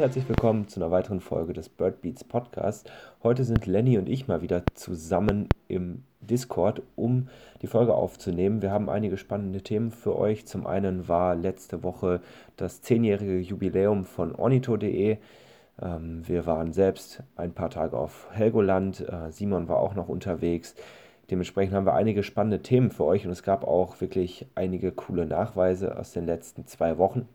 herzlich willkommen zu einer weiteren Folge des Bird Beats Podcast. Heute sind Lenny und ich mal wieder zusammen im Discord, um die Folge aufzunehmen. Wir haben einige spannende Themen für euch. Zum einen war letzte Woche das zehnjährige Jubiläum von ornito.de. Ähm, wir waren selbst ein paar Tage auf Helgoland. Äh, Simon war auch noch unterwegs. Dementsprechend haben wir einige spannende Themen für euch und es gab auch wirklich einige coole Nachweise aus den letzten zwei Wochen.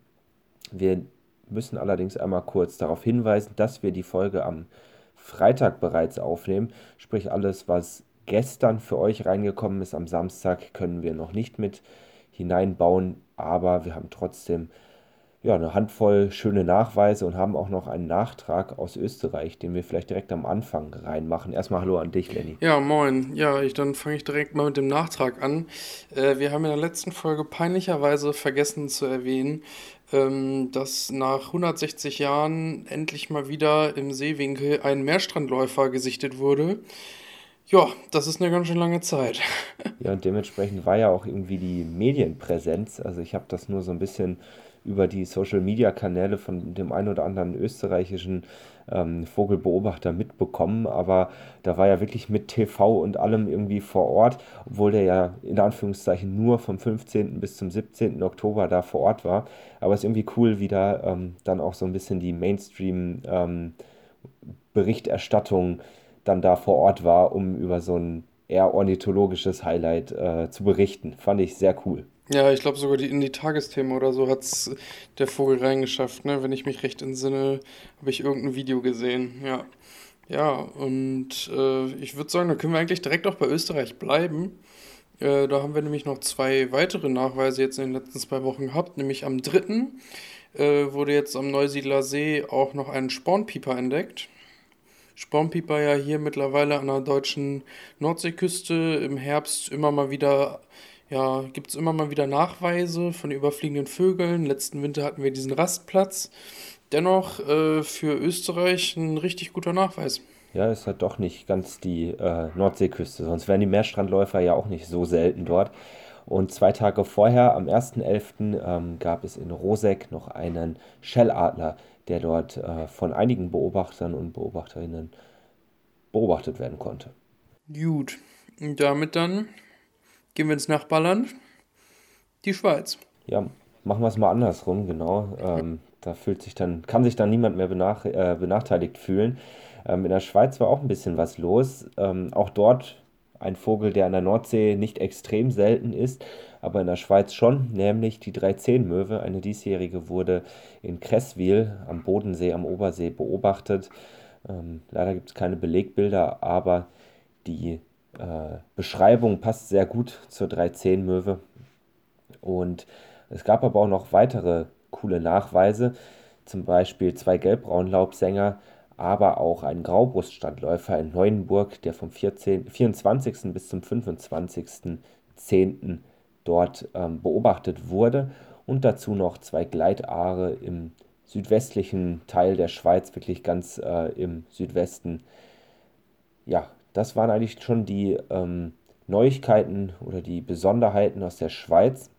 Wir müssen allerdings einmal kurz darauf hinweisen, dass wir die Folge am Freitag bereits aufnehmen. Sprich, alles, was gestern für euch reingekommen ist am Samstag, können wir noch nicht mit hineinbauen, aber wir haben trotzdem ja, eine Handvoll schöne Nachweise und haben auch noch einen Nachtrag aus Österreich, den wir vielleicht direkt am Anfang reinmachen. Erstmal Hallo an dich, Lenny. Ja, moin. Ja, ich, dann fange ich direkt mal mit dem Nachtrag an. Äh, wir haben in der letzten Folge peinlicherweise vergessen zu erwähnen, ähm, dass nach 160 Jahren endlich mal wieder im Seewinkel ein Meerstrandläufer gesichtet wurde. Ja, das ist eine ganz schön lange Zeit. Ja, und dementsprechend war ja auch irgendwie die Medienpräsenz. Also ich habe das nur so ein bisschen über die Social-Media-Kanäle von dem einen oder anderen österreichischen ähm, Vogelbeobachter mitbekommen, aber da war ja wirklich mit TV und allem irgendwie vor Ort, obwohl der ja in Anführungszeichen nur vom 15. bis zum 17. Oktober da vor Ort war. Aber es ist irgendwie cool, wie da ähm, dann auch so ein bisschen die Mainstream-Berichterstattung ähm, dann da vor Ort war, um über so ein eher ornithologisches Highlight äh, zu berichten. Fand ich sehr cool. Ja, ich glaube sogar die, in die Tagesthemen oder so hat es der Vogel reingeschafft, ne? Wenn ich mich recht entsinne, habe ich irgendein Video gesehen, ja. Ja, und äh, ich würde sagen, da können wir eigentlich direkt auch bei Österreich bleiben. Äh, da haben wir nämlich noch zwei weitere Nachweise jetzt in den letzten zwei Wochen gehabt, nämlich am 3. Äh, wurde jetzt am Neusiedler See auch noch ein Spornpieper entdeckt. Spornpieper ja hier mittlerweile an der deutschen Nordseeküste im Herbst immer mal wieder ja, gibt es immer mal wieder Nachweise von überfliegenden Vögeln. Letzten Winter hatten wir diesen Rastplatz. Dennoch äh, für Österreich ein richtig guter Nachweis. Ja, ist halt doch nicht ganz die äh, Nordseeküste, sonst wären die Meerstrandläufer ja auch nicht so selten dort. Und zwei Tage vorher, am 1.11., ähm, gab es in Rosek noch einen Schelladler, der dort äh, von einigen Beobachtern und Beobachterinnen beobachtet werden konnte. Gut, und damit dann Gehen wir ins Nachbarland, die Schweiz. Ja, machen wir es mal andersrum, genau. Ähm, da fühlt sich dann, kann sich dann niemand mehr benach, äh, benachteiligt fühlen. Ähm, in der Schweiz war auch ein bisschen was los. Ähm, auch dort ein Vogel, der an der Nordsee nicht extrem selten ist, aber in der Schweiz schon, nämlich die 310-Möwe. Eine diesjährige wurde in Cresswil am Bodensee, am Obersee beobachtet. Ähm, leider gibt es keine Belegbilder, aber die äh, Beschreibung passt sehr gut zur 310-Möwe. Und es gab aber auch noch weitere coole Nachweise, zum Beispiel zwei Gelbbraunlaubsänger, aber auch ein Graubruststandläufer in Neuenburg, der vom 14, 24. bis zum 25.10. dort ähm, beobachtet wurde. Und dazu noch zwei Gleitaare im südwestlichen Teil der Schweiz, wirklich ganz äh, im Südwesten. Ja, das waren eigentlich schon die ähm, Neuigkeiten oder die Besonderheiten aus der Schweiz.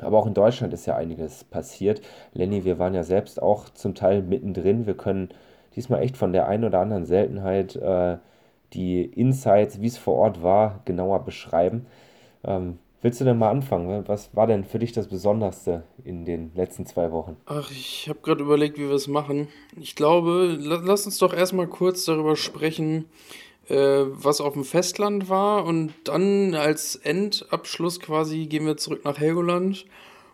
Aber auch in Deutschland ist ja einiges passiert. Lenny, wir waren ja selbst auch zum Teil mittendrin. Wir können diesmal echt von der einen oder anderen Seltenheit äh, die Insights, wie es vor Ort war, genauer beschreiben. Ähm, willst du denn mal anfangen? Was war denn für dich das Besonderste in den letzten zwei Wochen? Ach, ich habe gerade überlegt, wie wir es machen. Ich glaube, lass uns doch erstmal kurz darüber sprechen, was auf dem Festland war. Und dann als Endabschluss quasi gehen wir zurück nach Helgoland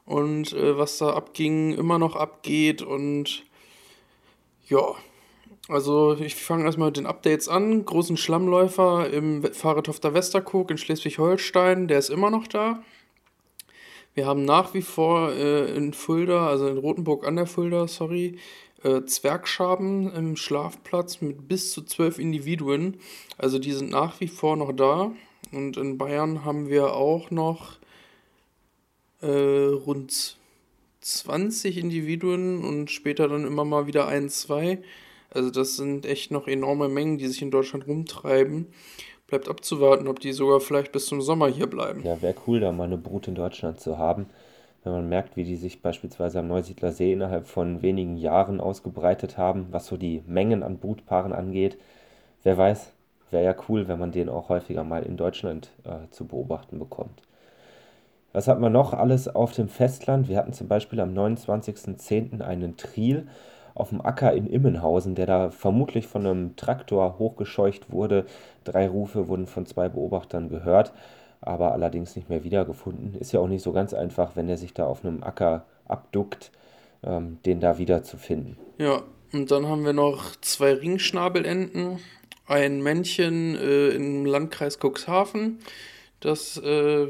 und äh, was da abging, immer noch abgeht. Und ja, also ich fange erstmal mit den Updates an. Großen Schlammläufer im Fahrradhofter Westerkog in Schleswig-Holstein, der ist immer noch da. Wir haben nach wie vor äh, in Fulda, also in Rothenburg an der Fulda, sorry, äh, Zwergschaben im Schlafplatz mit bis zu zwölf Individuen. Also die sind nach wie vor noch da. Und in Bayern haben wir auch noch äh, rund 20 Individuen und später dann immer mal wieder ein, zwei. Also das sind echt noch enorme Mengen, die sich in Deutschland rumtreiben. Bleibt abzuwarten, ob die sogar vielleicht bis zum Sommer hier bleiben. Ja, wäre cool, da mal eine Brut in Deutschland zu haben wenn man merkt, wie die sich beispielsweise am Neusiedler See innerhalb von wenigen Jahren ausgebreitet haben, was so die Mengen an Brutpaaren angeht. Wer weiß, wäre ja cool, wenn man den auch häufiger mal in Deutschland äh, zu beobachten bekommt. Was hat man noch alles auf dem Festland? Wir hatten zum Beispiel am 29.10. einen Triel auf dem Acker in Immenhausen, der da vermutlich von einem Traktor hochgescheucht wurde. Drei Rufe wurden von zwei Beobachtern gehört, aber allerdings nicht mehr wiedergefunden. Ist ja auch nicht so ganz einfach, wenn er sich da auf einem Acker abduckt, ähm, den da wieder zu finden. Ja, und dann haben wir noch zwei Ringschnabelenten, ein Männchen äh, im Landkreis Cuxhaven, das äh,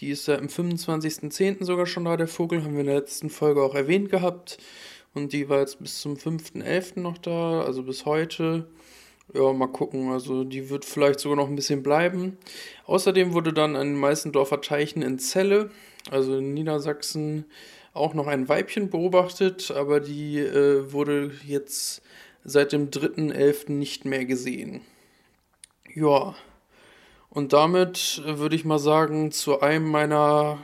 die ist ja am 25.10. sogar schon da, der Vogel, haben wir in der letzten Folge auch erwähnt gehabt. Und die war jetzt bis zum 5.11. noch da, also bis heute. Ja, mal gucken. Also die wird vielleicht sogar noch ein bisschen bleiben. Außerdem wurde dann ein Meißendorfer Teichen in Celle, also in Niedersachsen, auch noch ein Weibchen beobachtet, aber die äh, wurde jetzt seit dem 3.11. nicht mehr gesehen. Ja, und damit äh, würde ich mal sagen, zu einem meiner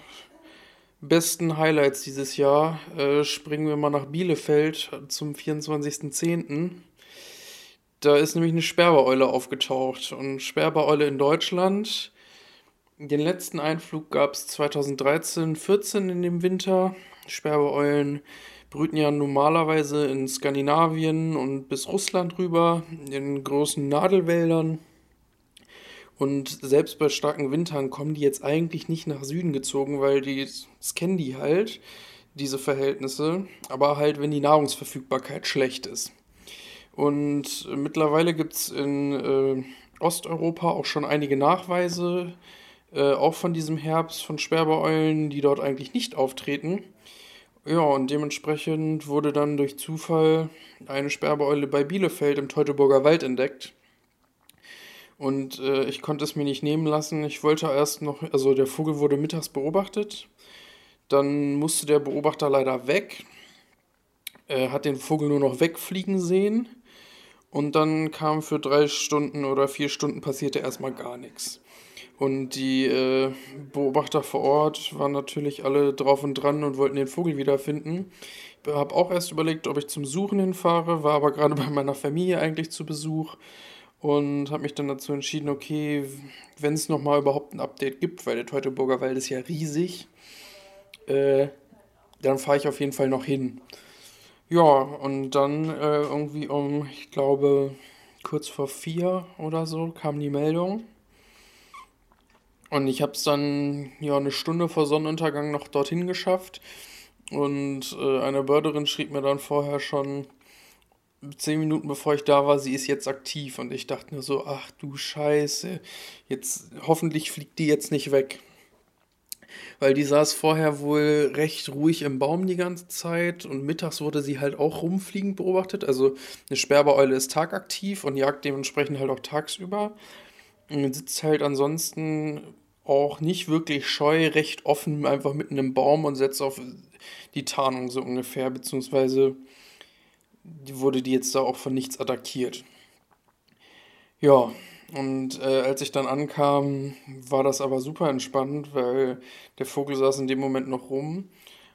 besten Highlights dieses Jahr äh, springen wir mal nach Bielefeld zum 24.10. Da ist nämlich eine Sperbereule aufgetaucht. Und Sperbereule in Deutschland. Den letzten Einflug gab es 2013, 14 in dem Winter. Sperbeeulen brüten ja normalerweise in Skandinavien und bis Russland rüber, in großen Nadelwäldern. Und selbst bei starken Wintern kommen die jetzt eigentlich nicht nach Süden gezogen, weil die, das die halt, diese Verhältnisse. Aber halt, wenn die Nahrungsverfügbarkeit schlecht ist. Und mittlerweile gibt es in äh, Osteuropa auch schon einige Nachweise, äh, auch von diesem Herbst von Sperbereulen, die dort eigentlich nicht auftreten. Ja, und dementsprechend wurde dann durch Zufall eine Sperbeeule bei Bielefeld im Teutoburger Wald entdeckt. Und äh, ich konnte es mir nicht nehmen lassen. Ich wollte erst noch, also der Vogel wurde mittags beobachtet. Dann musste der Beobachter leider weg. Er hat den Vogel nur noch wegfliegen sehen. Und dann kam für drei Stunden oder vier Stunden passierte erstmal gar nichts. Und die äh, Beobachter vor Ort waren natürlich alle drauf und dran und wollten den Vogel wiederfinden. Ich habe auch erst überlegt, ob ich zum Suchen hinfahre, war aber gerade bei meiner Familie eigentlich zu Besuch und habe mich dann dazu entschieden, okay, wenn es nochmal überhaupt ein Update gibt, weil der Teutoburger Wald ist ja riesig, äh, dann fahre ich auf jeden Fall noch hin. Ja, und dann äh, irgendwie um, ich glaube, kurz vor vier oder so kam die Meldung. Und ich habe es dann ja eine Stunde vor Sonnenuntergang noch dorthin geschafft. Und äh, eine Börderin schrieb mir dann vorher schon, zehn Minuten bevor ich da war, sie ist jetzt aktiv. Und ich dachte nur so, ach du Scheiße, jetzt hoffentlich fliegt die jetzt nicht weg. Weil die saß vorher wohl recht ruhig im Baum die ganze Zeit und mittags wurde sie halt auch rumfliegend beobachtet. Also eine Sperbeeule ist tagaktiv und jagt dementsprechend halt auch tagsüber. Und sitzt halt ansonsten auch nicht wirklich scheu, recht offen, einfach mitten im Baum und setzt auf die Tarnung so ungefähr, beziehungsweise wurde die jetzt da auch von nichts attackiert. Ja, und äh, als ich dann ankam, war das aber super entspannt, weil der Vogel saß in dem Moment noch rum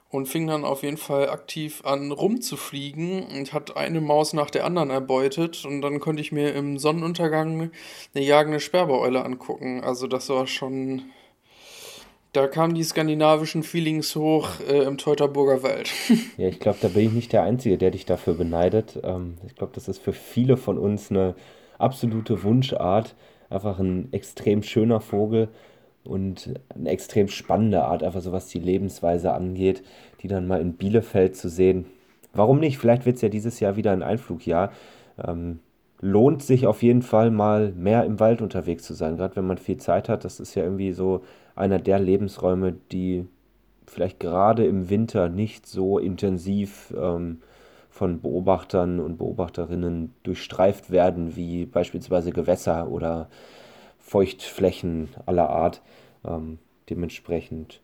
und fing dann auf jeden Fall aktiv an rumzufliegen und hat eine Maus nach der anderen erbeutet und dann konnte ich mir im Sonnenuntergang eine jagende Sperbeeule angucken. Also das war schon da kamen die skandinavischen Feelings hoch äh, im Teutoburger Wald. ja, ich glaube, da bin ich nicht der Einzige, der dich dafür beneidet. Ähm, ich glaube, das ist für viele von uns eine absolute Wunschart. Einfach ein extrem schöner Vogel und eine extrem spannende Art, einfach so was die Lebensweise angeht, die dann mal in Bielefeld zu sehen. Warum nicht? Vielleicht wird es ja dieses Jahr wieder ein Einflugjahr. Ähm, lohnt sich auf jeden Fall mal mehr im Wald unterwegs zu sein, gerade wenn man viel Zeit hat. Das ist ja irgendwie so einer der Lebensräume, die vielleicht gerade im Winter nicht so intensiv ähm, von Beobachtern und Beobachterinnen durchstreift werden wie beispielsweise Gewässer oder Feuchtflächen aller Art. Ähm, dementsprechend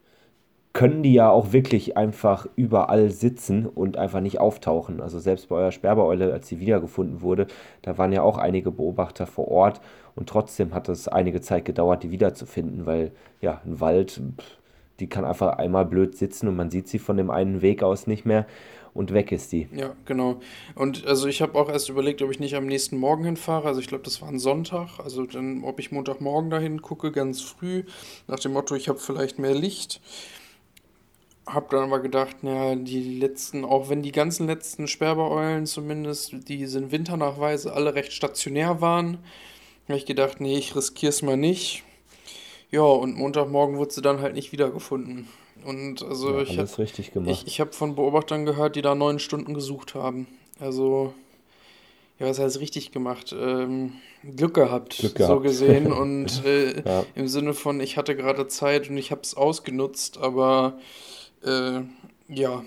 können die ja auch wirklich einfach überall sitzen und einfach nicht auftauchen. Also selbst bei eurer Sperbeeule, als sie wiedergefunden wurde, da waren ja auch einige Beobachter vor Ort und trotzdem hat es einige Zeit gedauert, die wiederzufinden, weil ja, ein Wald die kann einfach einmal blöd sitzen und man sieht sie von dem einen Weg aus nicht mehr und weg ist die. Ja, genau. Und also ich habe auch erst überlegt, ob ich nicht am nächsten Morgen hinfahre. Also ich glaube, das war ein Sonntag. Also dann, ob ich Montagmorgen dahin gucke, ganz früh, nach dem Motto, ich habe vielleicht mehr Licht. Hab dann aber gedacht, naja, die letzten, auch wenn die ganzen letzten Sperbereulen zumindest, die sind Winternachweise alle recht stationär waren, habe ich gedacht, nee, ich riskiere es mal nicht. Ja, und Montagmorgen wurde sie dann halt nicht wiedergefunden. Und also Ja, ich habe richtig ich, gemacht. ich hab von Beobachtern gehört, die da neun Stunden gesucht haben. Also, ja, was heißt richtig gemacht? Ähm, Glück gehabt, Glück so gehabt. gesehen. Und äh, Ja, im Sinne von, ich hatte gerade Zeit und ich habe es ausgenutzt, aber äh, ja,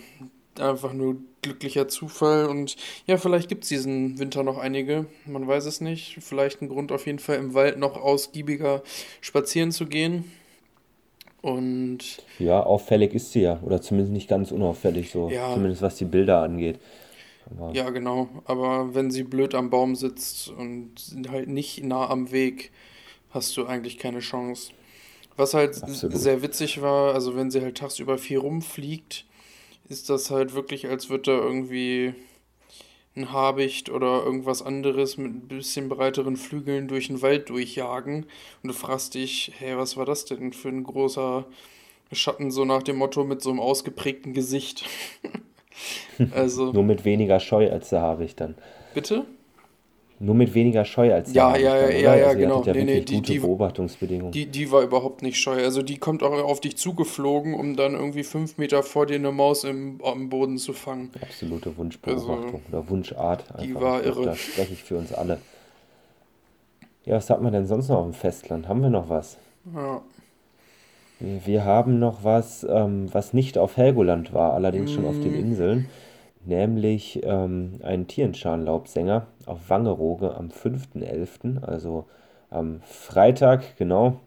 einfach nur glücklicher Zufall. Und ja, vielleicht gibt es diesen Winter noch einige, man weiß es nicht. Vielleicht ein Grund auf jeden Fall im Wald noch ausgiebiger spazieren zu gehen. Und ja, auffällig ist sie ja. Oder zumindest nicht ganz unauffällig, so. ja, Zumindest was die Bilder angeht. Aber ja, genau. Aber wenn sie blöd am Baum sitzt und halt nicht nah am Weg, hast du eigentlich keine Chance. Was halt absolut. sehr witzig war, also wenn sie halt tagsüber viel rumfliegt, ist das halt wirklich, als würde da irgendwie ein Habicht oder irgendwas anderes mit ein bisschen breiteren Flügeln durch den Wald durchjagen. Und du fragst dich, hey, was war das denn für ein großer Schatten, so nach dem Motto mit so einem ausgeprägten Gesicht. Also, Nur mit weniger Scheu als der Habicht dann. bitte? Nur mit weniger Scheu als Ja, ja, ja, ja, ja, Also genau. ja Nee, nee, wirklich die, gute die, Beobachtungsbedingungen. die, die war überhaupt nicht scheu. Also die kommt auch auf dich zugeflogen, um dann irgendwie fünf Meter vor dir eine Maus im, am Boden zu fangen. Absolute Also, Wunschbeobachtung oder Wunschart die einfach. war Ich glaube, irre. da spreche ich für uns alle. Ja, was hat man denn sonst noch auf dem Festland? Haben wir noch was? Ja. Wir haben noch was, ähm, was nicht auf Helgoland war, allerdings schon auf den Mm, Inseln, nämlich ähm, einen Tierenschalenlaubsänger auf Wangerooge am 5.11., also am Freitag, genau.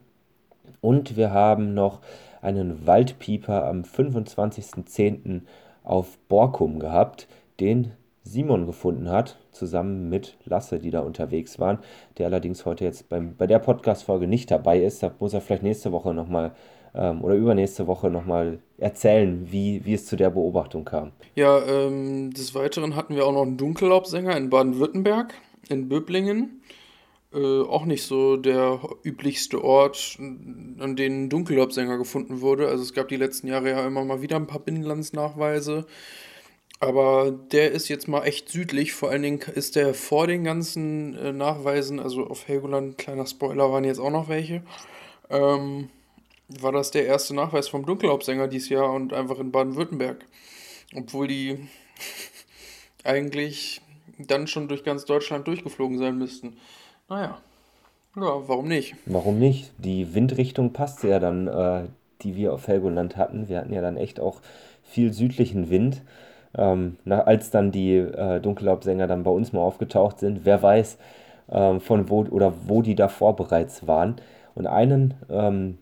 Und wir haben noch einen Waldpieper am 25.10. auf Borkum gehabt, den Simon gefunden hat, zusammen mit Lasse, die da unterwegs waren, der allerdings heute jetzt beim, bei der Podcast-Folge nicht dabei ist. Da muss er vielleicht nächste Woche nochmal ähm, oder übernächste Woche nochmal erzählen, wie, wie es zu der Beobachtung kam. Ja, ähm, des Weiteren hatten wir auch noch einen Dunkellaubsänger in Baden-Württemberg, in Böblingen. Äh, auch nicht so der üblichste Ort, an dem ein Dunkellaubsänger gefunden wurde. Also es gab die letzten Jahre ja immer mal wieder ein paar Binnenlandsnachweise. Aber der ist jetzt mal echt südlich. Vor allen Dingen ist der vor den ganzen äh, Nachweisen, also auf Helgoland, kleiner Spoiler, waren jetzt auch noch welche. Ähm, war das der erste Nachweis vom Dunkellaubsänger dieses Jahr und einfach in Baden-Württemberg. Obwohl die eigentlich dann schon durch ganz Deutschland durchgeflogen sein müssten. Naja, ja, warum nicht? Warum nicht? Die Windrichtung passte ja dann, äh, die wir auf Helgoland hatten. Wir hatten ja dann echt auch viel südlichen Wind. Ähm, na, als dann die äh, Dunkellaubsänger dann bei uns mal aufgetaucht sind, wer weiß, ähm, von wo oder wo die davor bereits waren. Und einen ähm,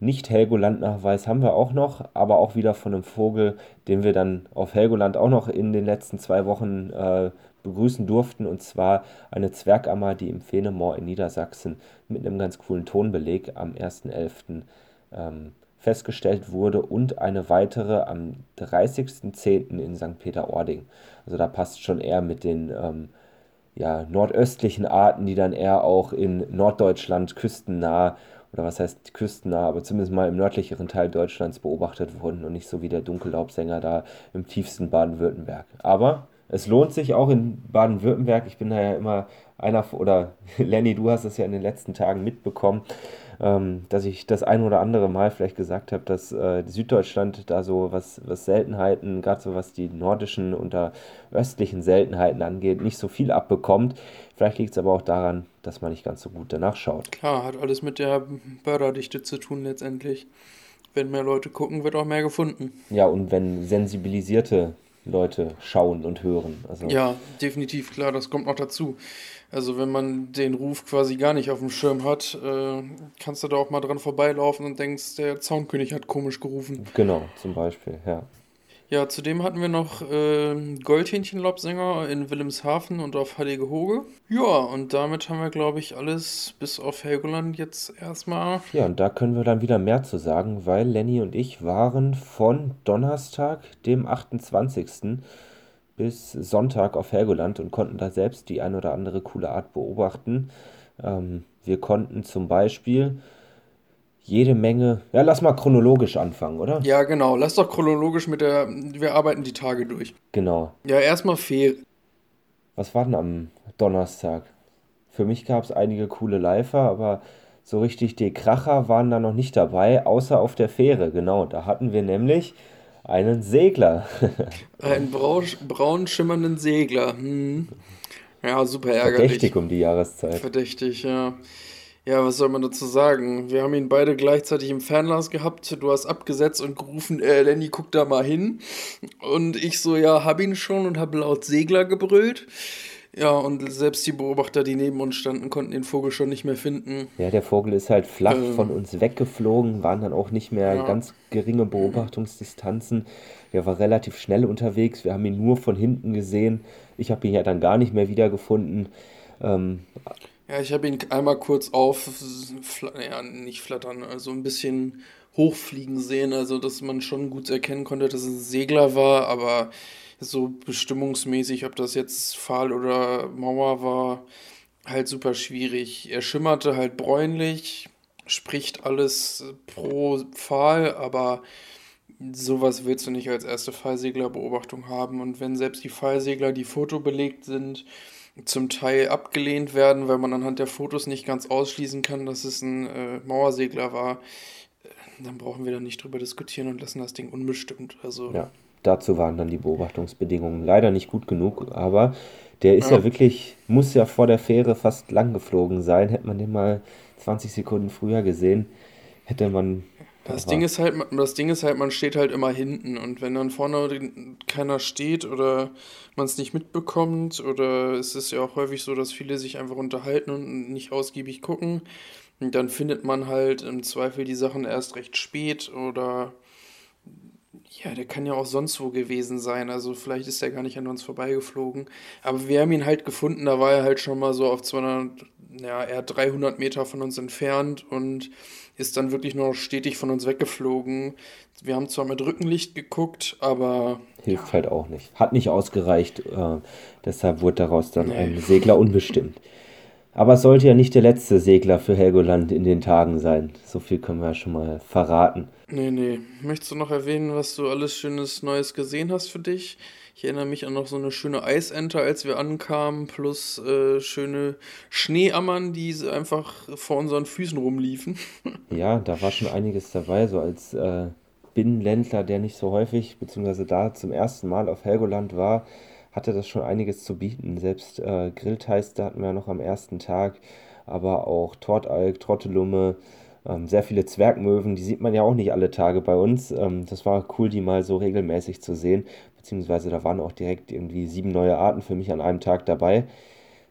Nicht-Helgoland-Nachweis haben wir auch noch, aber auch wieder von einem Vogel, den wir dann auf Helgoland auch noch in den letzten zwei Wochen äh, begrüßen durften. Und zwar eine Zwergammer, die im Fehnemoor in Niedersachsen mit einem ganz coolen Tonbeleg am 1.11. Ähm, festgestellt wurde und eine weitere am 30.10. in St. Peter-Ording. Also da passt schon eher mit den ähm, ja, nordöstlichen Arten, die dann eher auch in Norddeutschland küstennah oder was heißt küstennah, aber zumindest mal im nördlicheren Teil Deutschlands beobachtet wurden und nicht so wie der Dunkellaubsänger da im tiefsten Baden-Württemberg. Aber es lohnt sich auch in Baden-Württemberg. Ich bin da ja immer einer, oder Lenny, du hast es ja in den letzten Tagen mitbekommen, ähm, dass ich das ein oder andere Mal vielleicht gesagt habe, dass äh, Süddeutschland da so was, was Seltenheiten, gerade so was die nordischen und östlichen Seltenheiten angeht, nicht so viel abbekommt. Vielleicht liegt es aber auch daran, dass man nicht ganz so gut danach schaut. Klar, hat alles mit der Börderdichte zu tun letztendlich. Wenn mehr Leute gucken, wird auch mehr gefunden. Ja, und wenn sensibilisierte Leute schauen und hören. Also Ja, definitiv, klar, das kommt noch dazu. Also wenn man den Ruf quasi gar nicht auf dem Schirm hat, äh, kannst du da auch mal dran vorbeilaufen und denkst, der Zaunkönig hat komisch gerufen. genau, zum Beispiel, ja. Ja, zudem hatten wir noch äh, Goldhähnchen-Lobsänger in Wilhelmshaven und auf Heiligehoge. Ja, und damit haben wir, glaube ich, alles bis auf Helgoland jetzt erstmal. Ja, und da können wir dann wieder mehr zu sagen, weil Lenny und ich waren von Donnerstag, dem 28. bis Sonntag auf Helgoland und konnten da selbst die ein oder andere coole Art beobachten. Ähm, wir konnten zum Beispiel jede Menge. Ja, lass mal chronologisch anfangen, oder? Ja, genau. Lass doch chronologisch mit der. Wir arbeiten die Tage durch. Genau. Ja, erstmal Ferien. Was war denn am Donnerstag? Für mich gab es einige coole Lifer, aber so richtig die Kracher waren da noch nicht dabei, außer auf der Fähre. Genau, da hatten wir nämlich einen Segler. einen braun, braun schimmernden Segler. Hm. Ja, super ärgerlich. Verdächtig um die Jahreszeit. Verdächtig, ja. Ja, was soll man dazu sagen? Wir haben ihn beide gleichzeitig im Fernglas gehabt. Du hast abgesetzt und gerufen, äh, Lenny, guck da mal hin. Und ich so, ja, hab ihn schon und hab laut Segler gebrüllt. Ja, und selbst die Beobachter, die neben uns standen, konnten den Vogel schon nicht mehr finden. Ja, der Vogel ist halt flach ähm, von uns weggeflogen, waren dann auch nicht mehr ja. ganz geringe Beobachtungsdistanzen. Er war relativ schnell unterwegs, wir haben ihn nur von hinten gesehen. Ich habe ihn ja dann gar nicht mehr wiedergefunden. Ähm, ja, ich habe ihn einmal kurz auf, ja, nicht flattern, also ein bisschen hochfliegen sehen, also dass man schon gut erkennen konnte, dass es ein Segler war, aber so bestimmungsmäßig, ob das jetzt Pfahl oder Mauer war, halt super schwierig. Er schimmerte halt bräunlich, spricht alles pro Pfahl, aber sowas willst du nicht als erste Fallseglerbeobachtung haben. Und wenn selbst die Fallsegler, die fotobelegt sind, zum Teil abgelehnt werden, weil man anhand der Fotos nicht ganz ausschließen kann, dass es ein äh, Mauersegler war, äh, dann brauchen wir da nicht drüber diskutieren und lassen das Ding unbestimmt. Also ja, dazu waren dann die Beobachtungsbedingungen leider nicht gut genug, aber der ist ja, ja wirklich, muss ja vor der Fähre fast lang geflogen sein. Hätte man den mal 20 Sekunden früher gesehen, hätte man das Ding, ist halt, das Ding ist halt, man steht halt immer hinten und wenn dann vorne keiner steht oder man es nicht mitbekommt oder es ist ja auch häufig so, dass viele sich einfach unterhalten und nicht ausgiebig gucken, dann findet man halt im Zweifel die Sachen erst recht spät oder ja, der kann ja auch sonst wo gewesen sein. Also vielleicht ist er gar nicht an uns vorbeigeflogen. Aber wir haben ihn halt gefunden, da war er halt schon mal so auf 200, ja, eher 300 Meter von uns entfernt und ist dann wirklich nur stetig von uns weggeflogen. Wir haben zwar mit Rückenlicht geguckt, aber. Hilft halt auch nicht. Hat nicht ausgereicht. Äh, deshalb wurde daraus dann nee. ein Segler unbestimmt. Aber es sollte ja nicht der letzte Segler für Helgoland in den Tagen sein. So viel können wir ja schon mal verraten. Nee, nee. Möchtest du noch erwähnen, was du alles Schönes Neues gesehen hast für dich? Ich erinnere mich an noch so eine schöne Eisente, als wir ankamen, plus äh, schöne Schneeammern, die einfach vor unseren Füßen rumliefen. ja, da war schon einiges dabei, so als äh, Binnenländler, der nicht so häufig, beziehungsweise da zum ersten Mal auf Helgoland war, hatte das schon einiges zu bieten. Selbst äh, Grillteister hatten wir noch am ersten Tag, aber auch Tortalk, Trottelumme, ähm, sehr viele Zwergmöwen, die sieht man ja auch nicht alle Tage bei uns. Ähm, das war cool, die mal so regelmäßig zu sehen beziehungsweise da waren auch direkt irgendwie sieben neue Arten für mich an einem Tag dabei,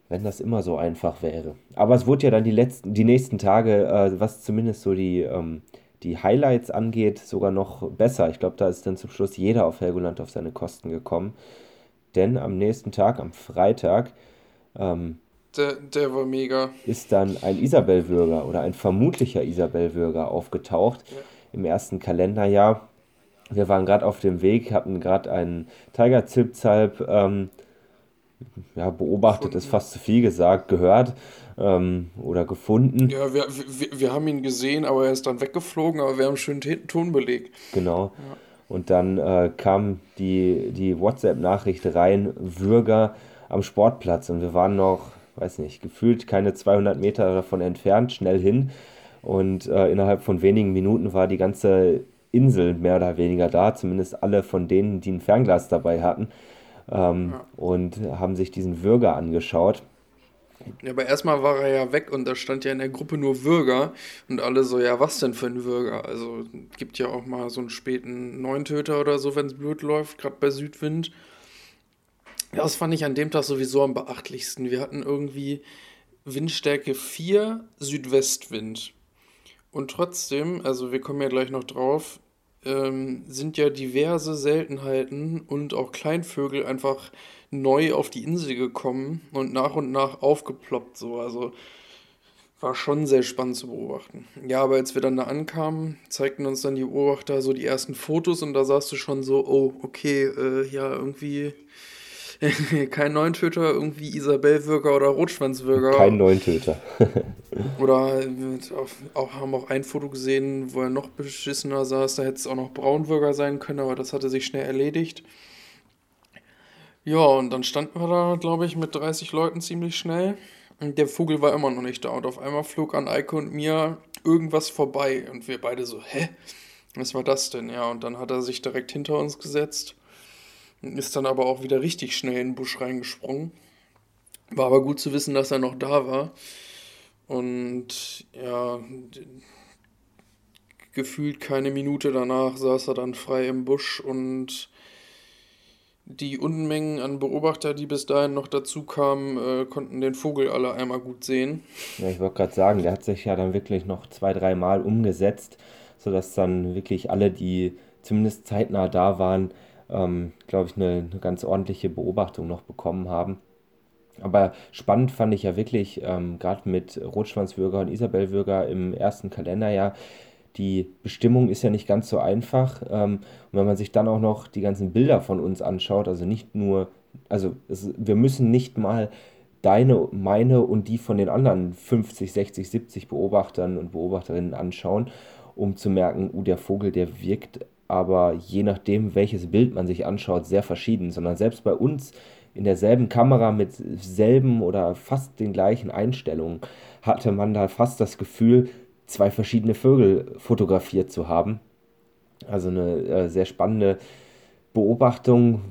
wenn das immer so einfach wäre. Aber es wurde ja dann die letzten, die nächsten Tage, äh, was zumindest so die, ähm, die Highlights angeht, sogar noch besser. Ich glaube, da ist dann zum Schluss jeder auf Helgoland auf seine Kosten gekommen. Denn am nächsten Tag, am Freitag, ähm, der, der war mega. Ist dann ein Isabellwürger oder ein vermutlicher Isabellwürger aufgetaucht ja. im ersten Kalenderjahr. Wir waren gerade auf dem Weg, hatten gerade einen Tiger Zipzalp ähm, ja, beobachtet, ist fast zu viel gesagt, gehört ähm, oder gefunden. Ja, wir, wir, wir haben ihn gesehen, aber er ist dann weggeflogen, aber wir haben schön Ton belegt. Genau. Ja. Und dann äh, kam die, die WhatsApp-Nachricht rein, Würger am Sportplatz. Und wir waren noch, weiß nicht, gefühlt keine 200 Meter davon entfernt, schnell hin. Und äh, innerhalb von wenigen Minuten war die ganze Insel mehr oder weniger da, zumindest alle von denen, die ein Fernglas dabei hatten ähm, ja. und haben sich diesen Würger angeschaut. Ja, aber erstmal war er ja weg und da stand ja in der Gruppe nur Würger und alle so, ja, was denn für ein Würger? Also gibt ja auch mal so einen späten Neuntöter oder so, wenn es blöd läuft, gerade bei Südwind. Ja, das fand ich an dem Tag sowieso am beachtlichsten. Wir hatten irgendwie Windstärke 4 Südwestwind. Und trotzdem, also wir kommen ja gleich noch drauf, ähm, sind ja diverse Seltenheiten und auch Kleinvögel einfach neu auf die Insel gekommen und nach und nach aufgeploppt. So. Also war schon sehr spannend zu beobachten. Ja, aber als wir dann da ankamen, zeigten uns dann die Beobachter so die ersten Fotos und da sahst du schon so, oh, okay, äh, ja, irgendwie kein Neuntöter, irgendwie Isabellwürger oder Rotschwanzwürger. Kein Neuntöter. oder auch, haben auch ein Foto gesehen, wo er noch beschissener saß, da hätte es auch noch Braunwürger sein können, aber das hatte sich schnell erledigt. Ja, und dann standen wir da, glaube ich, mit 30 Leuten ziemlich schnell. Und der Vogel war immer noch nicht da. Und auf einmal flog an Eike und mir irgendwas vorbei. Und wir beide so, hä? Was war das denn? Ja, und dann hat er sich direkt hinter uns gesetzt. Ist dann aber auch wieder richtig schnell in den Busch reingesprungen. War aber gut zu wissen, dass er noch da war. Und ja, gefühlt keine Minute danach saß er dann frei im Busch und die Unmengen an Beobachter, die bis dahin noch dazu kamen, äh, konnten den Vogel alle einmal gut sehen. Ja, ich wollte gerade sagen, der hat sich ja dann wirklich noch zwei, dreimal umgesetzt, sodass dann wirklich alle, die zumindest zeitnah da waren, ähm, glaube ich, eine, eine, ganz ordentliche Beobachtung noch bekommen haben. Aber spannend fand ich ja wirklich, ähm, gerade mit Rotschwanzwürger und Isabellwürger im ersten Kalenderjahr, die Bestimmung ist ja nicht ganz so einfach. Ähm, und wenn man sich dann auch noch die ganzen Bilder von uns anschaut, also nicht nur, also es, wir müssen nicht mal deine, meine und die von den anderen 50, 60, 70 Beobachtern und Beobachterinnen anschauen, um zu merken, uh, der Vogel, der wirkt aber je nachdem, welches Bild man sich anschaut, sehr verschieden, sondern selbst bei uns in derselben Kamera mit selben oder fast den gleichen Einstellungen hatte man da fast das Gefühl, zwei verschiedene Vögel fotografiert zu haben. Also eine äh, sehr spannende Beobachtung,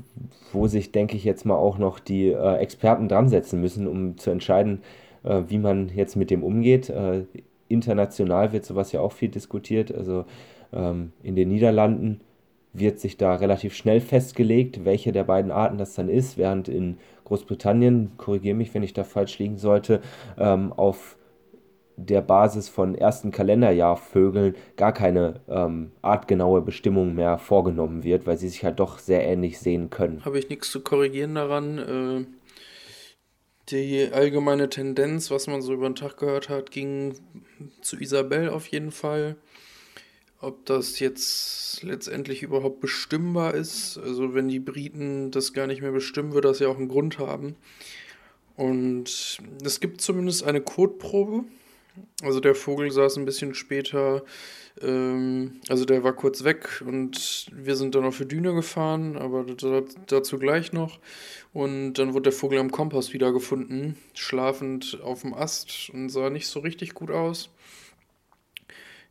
wo sich, denke ich, jetzt mal auch noch die äh, Experten dran setzen müssen, um zu entscheiden, äh, wie man jetzt mit dem umgeht. Äh, international wird sowas ja auch viel diskutiert. Also ähm, in den Niederlanden wird sich da relativ schnell festgelegt, welche der beiden Arten das dann ist, während in Großbritannien, korrigiere mich, wenn ich da falsch liegen sollte, ähm, auf der Basis von ersten Kalenderjahrvögeln gar keine ähm, artgenaue Bestimmung mehr vorgenommen wird, weil sie sich halt doch sehr ähnlich sehen können. Habe ich nichts zu korrigieren daran. Äh, die allgemeine Tendenz, was man so über den Tag gehört hat, ging zu Isabel auf jeden Fall. Ob das jetzt letztendlich überhaupt bestimmbar ist, also wenn die Briten das gar nicht mehr bestimmen, wird das ja auch einen Grund haben. Und es gibt zumindest eine Kotprobe, also der Vogel saß ein bisschen später, ähm, also der war kurz weg und wir sind dann auf die Düne gefahren, aber dazu gleich noch. Und dann wurde der Vogel am Kompass wieder gefunden, schlafend auf dem Ast und sah nicht so richtig gut aus.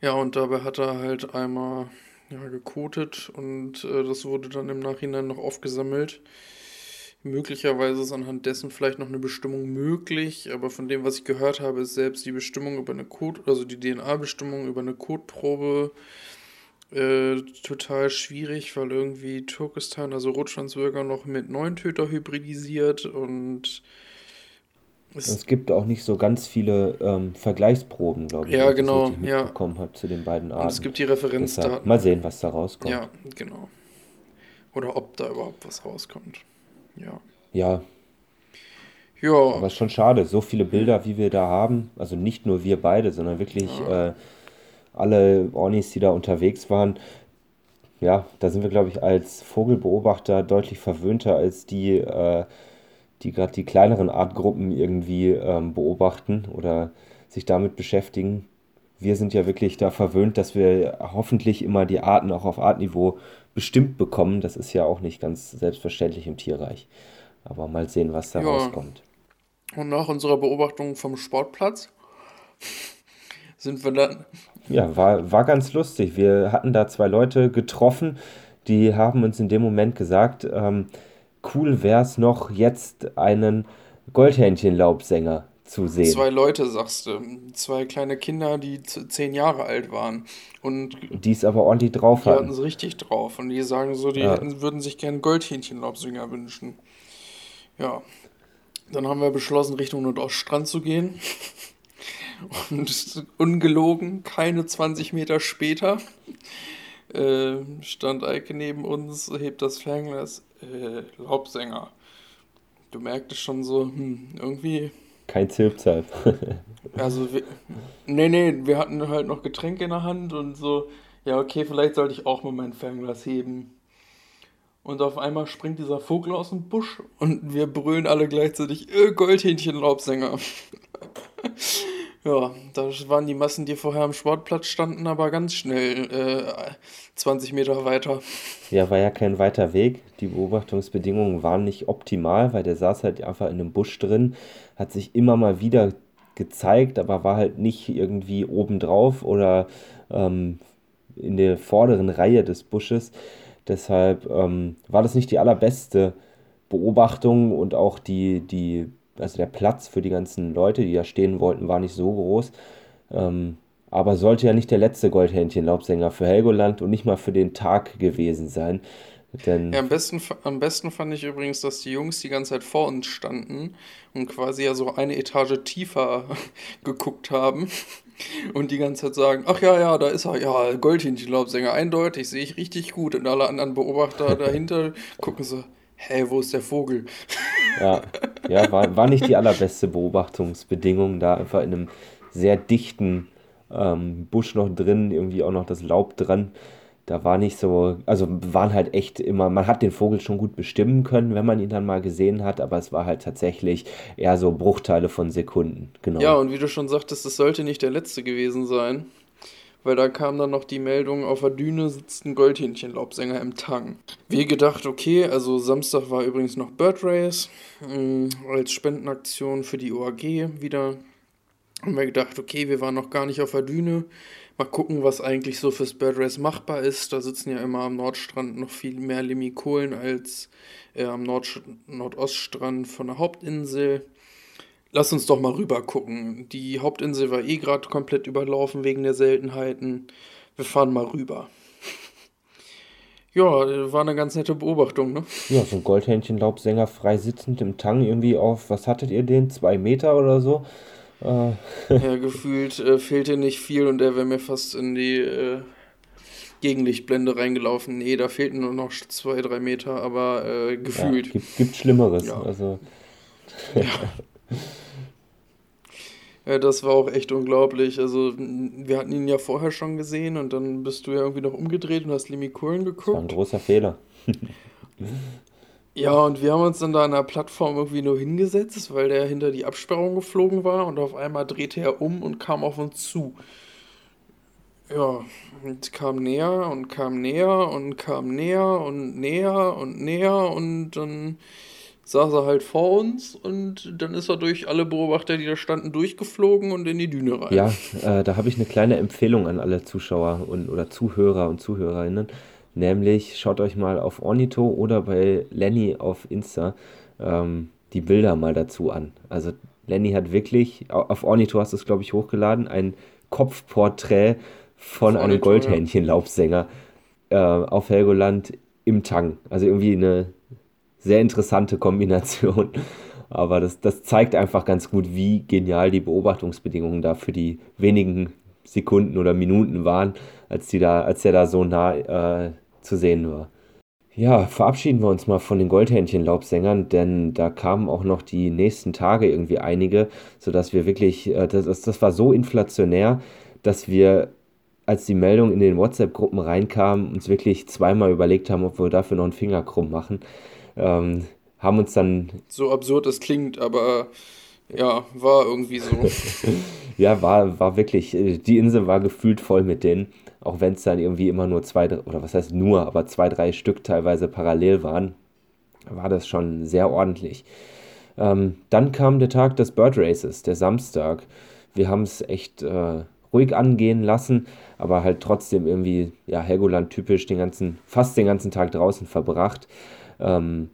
Ja, und dabei hat er halt einmal ja, gekotet und äh, das wurde dann im Nachhinein noch aufgesammelt. Möglicherweise ist anhand dessen vielleicht noch eine Bestimmung möglich, aber von dem, was ich gehört habe, ist selbst die Bestimmung über eine Code, also die DNA-Bestimmung über eine Kotprobe äh, total schwierig, weil irgendwie Turkestan, also Rotschwanzbürger, noch mit Neuntöter hybridisiert und es, es, gibt auch nicht so ganz viele ähm, Vergleichsproben, glaube ich, ja, genau, ich ja. mitbekommen habe zu den beiden Arten. Und es gibt die Referenzdaten. Deshalb mal sehen, was da rauskommt. Ja, genau. Oder ob da überhaupt was rauskommt. Ja. Ja. Ja. Aber schon schade, so viele Bilder, wie wir da haben, also nicht nur wir beide, sondern wirklich ja. äh, alle Ornis, die da unterwegs waren. Ja, da sind wir, glaube ich, als Vogelbeobachter deutlich verwöhnter als die, äh, die gerade die kleineren Artgruppen irgendwie ähm, beobachten oder sich damit beschäftigen. Wir sind ja wirklich da verwöhnt, dass wir hoffentlich immer die Arten auch auf Artniveau bestimmt bekommen. Das ist ja auch nicht ganz selbstverständlich im Tierreich. Aber mal sehen, was da ja. rauskommt. Und nach unserer Beobachtung vom Sportplatz sind wir dann. Ja, war, war ganz lustig. Wir hatten da zwei Leute getroffen, die haben uns in dem Moment gesagt, ähm, cool wäre es noch, jetzt einen Goldhähnchenlaubsänger zu sehen. Zwei Leute, sagst du. Zwei kleine Kinder, die zehn Jahre alt waren. Und die es aber ordentlich drauf hatten. Die hatten es richtig drauf. Und die sagen so, die ja. hätten, würden sich gerne Goldhähnchenlaubsänger wünschen. Ja. Dann haben wir beschlossen, Richtung Nordoststrand zu gehen. Und ungelogen, keine 20 Meter später, äh, stand Eike neben uns, hebt das Fernglas, äh, Laubsänger. Du merktest schon so, hm, irgendwie. Kein Zilpzalp. also, wir, nee, nee, wir hatten halt noch Getränke in der Hand und so, ja, okay, vielleicht sollte ich auch mal mein Fernglas heben. Und auf einmal springt dieser Vogel aus dem Busch und wir brüllen alle gleichzeitig äh, Goldhähnchen-Laubsänger. ja, da waren die Massen, die vorher am Sportplatz standen, aber ganz schnell äh, 20 Meter weiter. Ja, war ja kein weiter Weg. Die Beobachtungsbedingungen waren nicht optimal, weil der saß halt einfach in einem Busch drin, hat sich immer mal wieder gezeigt, aber war halt nicht irgendwie obendrauf oder ähm, in der vorderen Reihe des Busches. Deshalb ähm, war das nicht die allerbeste Beobachtung und auch die, die, also der Platz für die ganzen Leute, die da stehen wollten, war nicht so groß. Ähm, aber sollte ja nicht der letzte Goldhähnchen-Laubsänger für Helgoland und nicht mal für den Tag gewesen sein. Denn ja, am besten, am besten fand ich übrigens, dass die Jungs die ganze Zeit vor uns standen und quasi ja so eine Etage tiefer geguckt haben und die ganze Zeit sagen, ach ja, ja, da ist er, ja, Goldhähnchenlaubsänger, eindeutig, sehe ich richtig gut. Und alle anderen Beobachter dahinter gucken so, hä, wo ist der Vogel? Ja, ja war, war nicht die allerbeste Beobachtungsbedingung, da einfach in einem sehr dichten ähm, Busch noch drin, irgendwie auch noch das Laub dran da war nicht so, also waren halt echt immer, man hat den Vogel schon gut bestimmen können, wenn man ihn dann mal gesehen hat, aber es war halt tatsächlich eher so Bruchteile von Sekunden, genau. Ja, und wie du schon sagtest, das sollte nicht der letzte gewesen sein, weil da kam dann noch die Meldung, auf der Düne sitzt ein Goldhähnchenlaubsänger im Tang. Wir gedacht, okay, also Samstag war übrigens noch Bird Race, äh, als Spendenaktion für die OAG wieder. Haben wir gedacht, okay, wir waren noch gar nicht auf der Düne Mal gucken, was eigentlich so fürs Bird Race machbar ist. Da sitzen ja immer am Nordstrand noch viel mehr Limikolen als äh, am Nord Nordoststrand von der Hauptinsel. Lass uns doch mal rüber gucken. Die Hauptinsel war eh gerade komplett überlaufen wegen der Seltenheiten. Wir fahren mal rüber. Ja, war eine ganz nette Beobachtung, ne? Ja, so ein Goldhähnchenlaubsänger frei sitzend im Tang irgendwie auf, was hattet ihr den? Zwei Meter oder so? Äh. ja, gefühlt äh, fehlte nicht viel und er wäre mir fast in die äh, Gegenlichtblende reingelaufen. Nee, da fehlten nur noch zwei, drei Meter, aber äh, gefühlt. Ja, gibt, gibt Schlimmeres. Ja. Also. ja. ja, das war auch echt unglaublich. Also, wir hatten ihn ja vorher schon gesehen und dann bist du ja irgendwie noch umgedreht und hast Limikolen geguckt. Das war ein großer Fehler. Ja, und wir haben uns dann da an der Plattform irgendwie nur hingesetzt, weil der hinter die Absperrung geflogen war und auf einmal drehte er um und kam auf uns zu. Ja, und kam näher und kam näher und kam näher und näher und näher und dann saß er halt vor uns und dann ist er durch alle Beobachter, die da standen, durchgeflogen und in die Düne rein. Ja, äh, da habe ich eine kleine Empfehlung an alle Zuschauer und, oder Zuhörer und Zuhörerinnen. Nämlich schaut euch mal auf Ornito oder bei Lenny auf Insta ähm, die Bilder mal dazu an. Also Lenny hat wirklich, auf Ornito hast du es glaube ich hochgeladen, ein Kopfporträt von einem Goldhähnchenlaubsänger äh, auf Helgoland im Tang. Also irgendwie eine sehr interessante Kombination. Aber das, das zeigt einfach ganz gut, wie genial die Beobachtungsbedingungen da für die wenigen Sekunden oder Minuten waren, als, die da, als der da so nah äh, zu sehen war. Ja, verabschieden wir uns mal von den Goldhähnchen-Laubsängern, denn da kamen auch noch die nächsten Tage irgendwie einige, sodass wir wirklich, äh, das, das war so inflationär, dass wir, als die Meldung in den WhatsApp-Gruppen reinkam, uns wirklich zweimal überlegt haben, ob wir dafür noch einen Finger krumm machen. Ähm, haben uns dann. So absurd es klingt, aber ja, war irgendwie so. ja, war, war wirklich, äh, die Insel war gefühlt voll mit denen auch wenn es dann irgendwie immer nur zwei, oder was heißt nur, aber zwei, drei Stück teilweise parallel waren, war das schon sehr ordentlich. Ähm, dann kam der Tag des Bird Races, der Samstag. Wir haben es echt äh, ruhig angehen lassen, aber halt trotzdem irgendwie, ja, Helgoland typisch den ganzen, fast den ganzen Tag draußen verbracht. Ähm,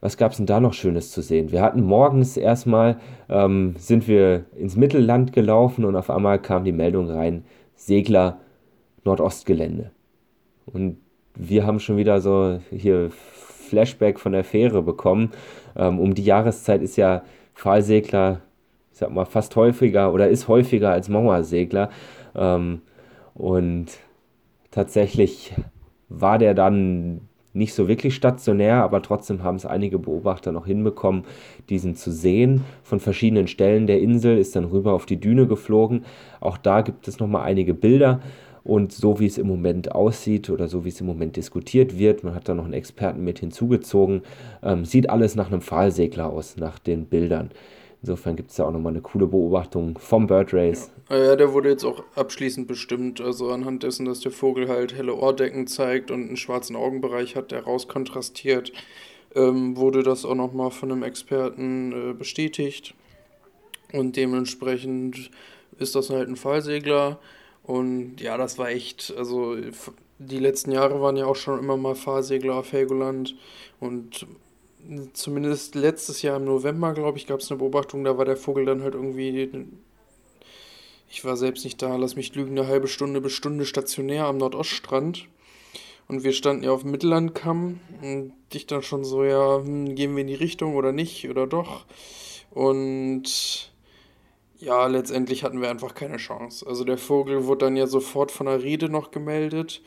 was gab es denn da noch Schönes zu sehen? Wir hatten morgens erstmal, ähm, sind wir ins Mittelland gelaufen und auf einmal kam die Meldung rein, Segler Nordostgelände. Und wir haben schon wieder so hier Flashback von der Fähre bekommen. Ähm, um die Jahreszeit ist ja Pfahlsegler, ich sag mal, fast häufiger oder ist häufiger als Mauersegler. Ähm, und Tatsächlich war der dann nicht so wirklich stationär, aber trotzdem haben es einige Beobachter noch hinbekommen, diesen zu sehen. Von verschiedenen Stellen der Insel ist dann rüber auf die Düne geflogen. Auch da gibt es nochmal einige Bilder. Und so wie es im Moment aussieht oder so wie es im Moment diskutiert wird, man hat da noch einen Experten mit hinzugezogen, ähm, sieht alles nach einem Pfahlsegler aus, nach den Bildern. Insofern gibt es da auch nochmal eine coole Beobachtung vom Bird Race. Ja. ja, der wurde jetzt auch abschließend bestimmt. Also anhand dessen, dass der Vogel halt helle Ohrdecken zeigt und einen schwarzen Augenbereich hat, der rauskontrastiert, ähm, wurde das auch nochmal von einem Experten äh, bestätigt. Und dementsprechend ist das halt ein Fallsegler. Und ja, das war echt, also die letzten Jahre waren ja auch schon immer mal Fahrsegler auf Helgoland und zumindest letztes Jahr im November, glaube ich, gab es eine Beobachtung, da war der Vogel dann halt irgendwie, ich war selbst nicht da, lass mich lügen, eine halbe Stunde bis Stunde stationär am Nordoststrand. Und wir standen ja auf dem Mittellandkamm und ich dann schon so, ja, hm, gehen wir in die Richtung oder nicht oder doch. Und ja, letztendlich hatten wir einfach keine Chance. Also der Vogel wurde dann ja sofort von der Rede noch gemeldet,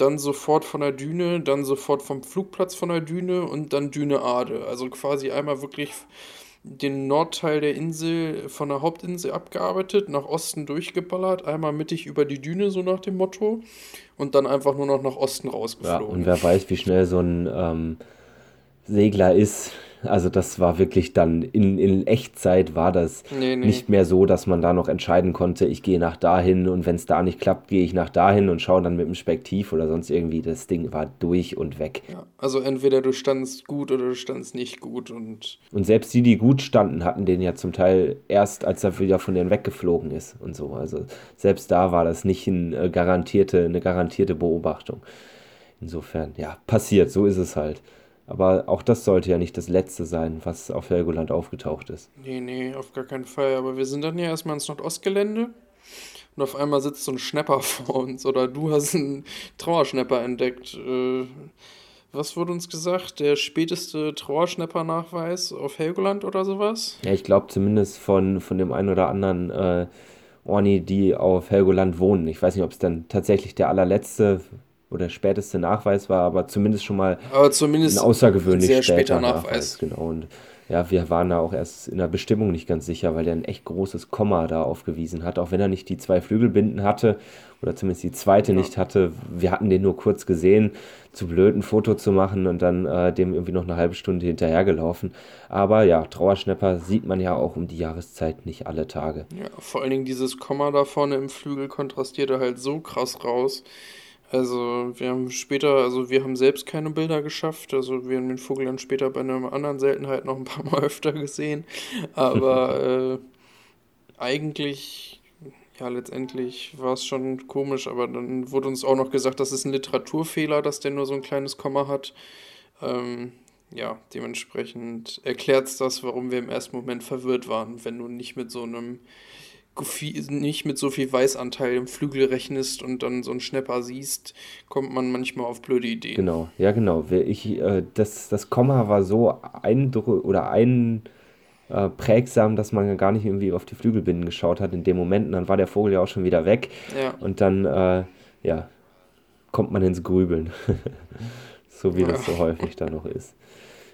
dann sofort von der Düne, dann sofort vom Flugplatz von der Düne und dann Düne Ade. Also quasi einmal wirklich den Nordteil der Insel von der Hauptinsel abgearbeitet, nach Osten durchgeballert, einmal mittig über die Düne, so nach dem Motto, und dann einfach nur noch nach Osten rausgeflogen. Ja, und wer weiß, wie schnell so ein ähm, Segler ist, also das war wirklich dann in, in Echtzeit war das nee, nee. nicht mehr so, dass man da noch entscheiden konnte, ich gehe nach dahin und wenn es da nicht klappt, gehe ich nach dahin und schaue dann mit dem Spektiv oder sonst irgendwie. Das Ding war durch und weg. Ja, also entweder du standst gut oder du standst nicht gut und. Und selbst die, die gut standen, hatten den ja zum Teil erst, als er wieder von denen weggeflogen ist und so. Also selbst da war das nicht ein, äh, garantierte, eine garantierte Beobachtung. Insofern, ja, passiert, so ist es halt. Aber auch das sollte ja nicht das Letzte sein, was auf Helgoland aufgetaucht ist. Nee, nee, auf gar keinen Fall. Aber wir sind dann ja erstmal ins Nordostgelände und auf einmal sitzt so ein Schnepper vor uns oder du hast einen Trauerschnepper entdeckt. Äh, was wurde uns gesagt? Der späteste Trauerschnepper-Nachweis auf Helgoland oder sowas? Ja, ich glaube zumindest von, von dem einen oder anderen äh, Orni, die auf Helgoland wohnen. Ich weiß nicht, ob es dann tatsächlich der allerletzte oder späteste Nachweis war, aber zumindest schon mal aber zumindest ein außergewöhnlich sehr später Nachweis. Nachweis. Genau. Und ja, wir waren da auch erst in der Bestimmung nicht ganz sicher, weil er ein echt großes Komma da aufgewiesen hat, auch wenn er nicht die zwei Flügelbinden hatte oder zumindest die zweite ja. nicht hatte. Wir hatten den nur kurz gesehen, zu blöd ein Foto zu machen und dann äh, dem irgendwie noch eine halbe Stunde hinterhergelaufen. Aber ja, Trauerschnepper sieht man ja auch um die Jahreszeit nicht alle Tage. Ja, vor allen Dingen dieses Komma da vorne im Flügel kontrastierte halt so krass raus also wir haben später, also wir haben selbst keine Bilder geschafft. Also wir haben den Vogel dann später bei einer anderen Seltenheit noch ein paar Mal öfter gesehen. Aber äh, eigentlich, ja, letztendlich war es schon komisch, aber dann wurde uns auch noch gesagt, das ist ein Literaturfehler, dass der nur so ein kleines Komma hat. Ähm, ja, dementsprechend erklärt es das, warum wir im ersten Moment verwirrt waren, wenn du nicht mit so einem nicht mit so viel Weißanteil im Flügel rechnest und dann so einen Schnepper siehst, kommt man manchmal auf blöde Ideen. Genau, ja genau. Ich, äh, das, das Komma war so eindrücklich oder ein äh, prägsam, dass man gar nicht irgendwie auf die Flügelbinden geschaut hat in dem Moment. Und dann war der Vogel ja auch schon wieder weg. Ja. Und dann, äh, ja, kommt man ins Grübeln. so wie das so häufig da noch ist.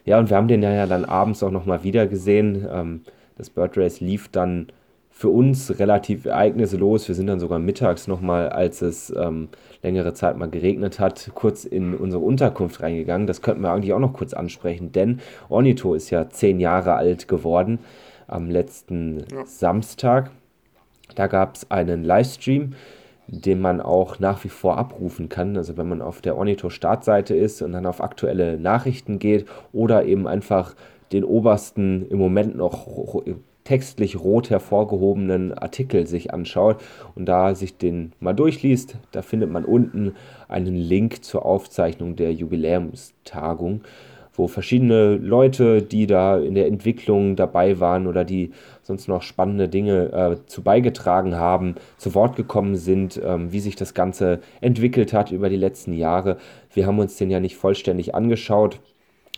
Ja, und wir haben den ja dann abends auch nochmal wieder gesehen. Ähm, das Bird Race lief dann für uns relativ ereignislos. Wir sind dann sogar mittags nochmal, als es ähm, längere Zeit mal geregnet hat, kurz in unsere Unterkunft reingegangen. Das könnten wir eigentlich auch noch kurz ansprechen, denn Ornito ist ja zehn Jahre alt geworden am letzten ja. Samstag. Da gab es einen Livestream, den man auch nach wie vor abrufen kann. Also wenn man auf der Ornito Startseite ist und dann auf aktuelle Nachrichten geht oder eben einfach den obersten im Moment noch textlich rot hervorgehobenen Artikel sich anschaut und da sich den mal durchliest, da findet man unten einen Link zur Aufzeichnung der Jubiläumstagung, wo verschiedene Leute, die da in der Entwicklung dabei waren oder die sonst noch spannende Dinge äh, zu beigetragen haben, zu Wort gekommen sind, ähm, wie sich das Ganze entwickelt hat über die letzten Jahre. Wir haben uns den ja nicht vollständig angeschaut.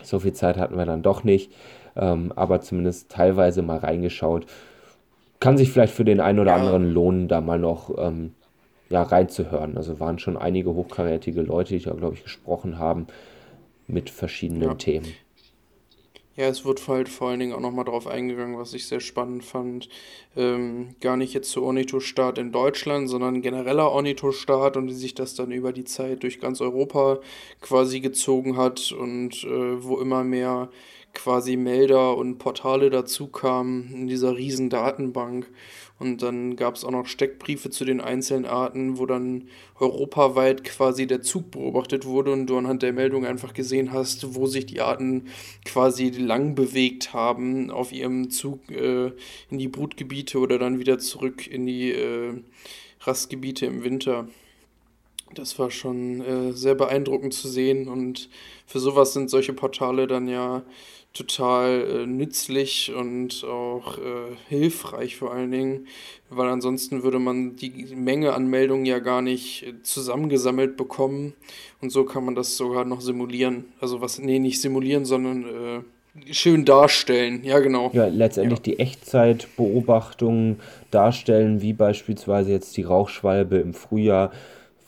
So viel Zeit hatten wir dann doch nicht ähm, aber zumindest teilweise mal reingeschaut. Kann sich vielleicht für den einen oder ja. anderen lohnen, da mal noch ähm, ja, reinzuhören. Also waren schon einige hochkarätige Leute, die da, glaube ich, gesprochen haben mit verschiedenen Ja. Themen. Ja, es wird halt vor allen Dingen auch nochmal drauf eingegangen, was ich sehr spannend fand. Ähm, gar nicht jetzt zur Ornithostart in Deutschland, sondern genereller Ornithostart und wie sich das dann über die Zeit durch ganz Europa quasi gezogen hat und äh, wo immer mehr quasi Melder und Portale dazu kamen in dieser riesen Datenbank. Und dann gab es auch noch Steckbriefe zu den einzelnen Arten, wo dann europaweit quasi der Zug beobachtet wurde und du anhand der Meldung einfach gesehen hast, wo sich die Arten quasi lang bewegt haben auf ihrem Zug äh, in die Brutgebiete oder dann wieder zurück in die äh, Rastgebiete im Winter. Das war schon äh, sehr beeindruckend zu sehen und für sowas sind solche Portale dann ja total äh, nützlich und auch äh, hilfreich vor allen Dingen, weil ansonsten würde man die Menge an Meldungen ja gar nicht äh, zusammengesammelt bekommen und so kann man das sogar noch simulieren. Also was, nee, nicht simulieren, sondern äh, schön darstellen. Ja, genau. Ja, Ja. letztendlich die Echtzeitbeobachtungen darstellen, wie beispielsweise jetzt die Rauchschwalbe im Frühjahr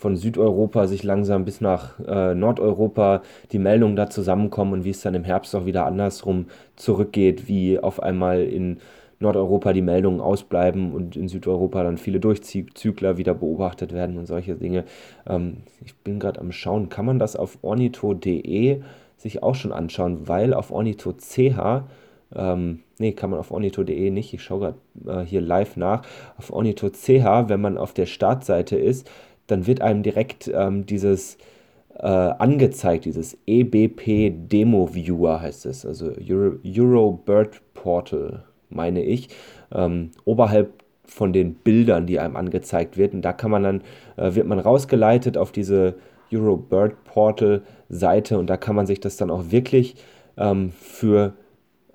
von Südeuropa sich langsam bis nach äh, Nordeuropa die Meldungen da zusammenkommen und wie es dann im Herbst auch wieder andersrum zurückgeht, wie auf einmal in Nordeuropa die Meldungen ausbleiben und in Südeuropa dann viele Durchzügler wieder beobachtet werden und solche Dinge. Ähm, ich bin gerade am Schauen, kann man das auf ornitho.de sich auch schon anschauen, weil auf ornitho.ch ähm, nee, kann man auf ornitho.de nicht. Ich schaue gerade äh, hier live nach. Auf ornitho.ch, wenn man auf der Startseite ist, dann wird einem direkt ähm, dieses äh, angezeigt, dieses EBP Demo Viewer heißt es, also Euro, Euro Bird Portal, meine ich, ähm, oberhalb von den Bildern, die einem angezeigt wird. Und da kann man dann, äh, wird man rausgeleitet auf diese Euro Bird Portal Seite und da kann man sich das dann auch wirklich ähm, für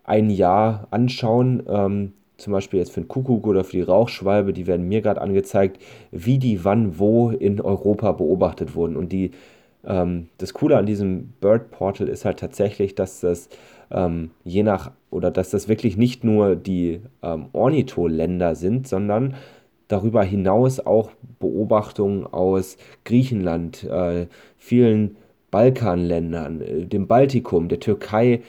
ein Jahr anschauen. Zum Beispiel jetzt für den Kuckuck oder für die Rauchschwalbe, die werden mir gerade angezeigt, wie die wann wo in Europa beobachtet wurden. Und die, ähm, das Coole an diesem Bird Portal ist halt tatsächlich, dass das ähm, je nach oder dass das wirklich nicht nur die ähm, Ornitholänder sind, sondern darüber hinaus auch Beobachtungen aus Griechenland, äh, vielen Balkanländern, äh, dem Baltikum, der Türkei,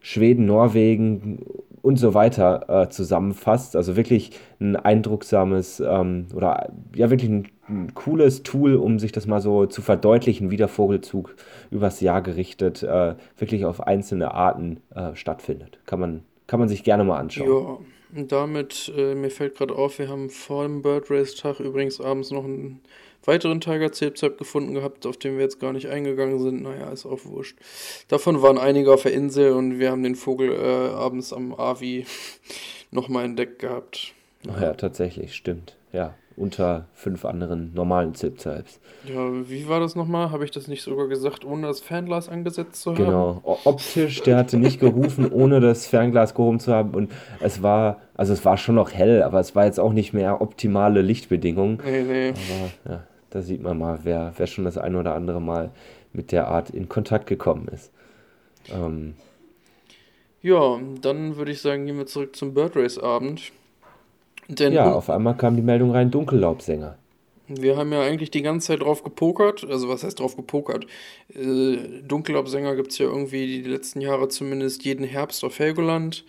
Schweden, Norwegen und so weiter äh, zusammenfasst. Also wirklich ein eindrucksames ähm, oder ja wirklich ein, ein, cooles Tool, um sich das mal so zu verdeutlichen, wie der Vogelzug übers Jahr gerichtet äh, wirklich auf einzelne Arten äh, stattfindet. Kann man, kann man sich gerne mal anschauen. Ja, damit, äh, mir fällt gerade auf, wir haben vor dem Bird Race Tag übrigens abends noch einen weiteren Tiger Zebzep gefunden gehabt, auf den wir jetzt gar nicht eingegangen sind. Naja, ist auch wurscht. Davon waren einige auf der Insel und wir haben den Vogel äh, abends am Avi nochmal entdeckt gehabt. Ach ja, tatsächlich, stimmt. Ja, unter fünf anderen normalen Zipzalps. Ja, wie war das nochmal? Habe ich das nicht sogar gesagt, ohne das Fernglas angesetzt zu haben? Genau, optisch, der hatte nicht gerufen, ohne das Fernglas gehoben zu haben. Und es war, also es war schon noch hell, aber es war jetzt auch nicht mehr optimale Lichtbedingungen. Nee, nee. Aber ja, da sieht man mal, wer, wer schon das ein oder andere Mal mit der Art in Kontakt gekommen ist. Ähm, Ja, dann würde ich sagen, gehen wir zurück zum Bird Race Abend. Denn ja, auf einmal kam die Meldung rein, Dunkellaubsänger. Wir haben ja eigentlich die ganze Zeit drauf gepokert. Also was heißt drauf gepokert? Äh, Dunkelabsänger gibt es ja irgendwie die letzten Jahre zumindest jeden Herbst auf Helgoland.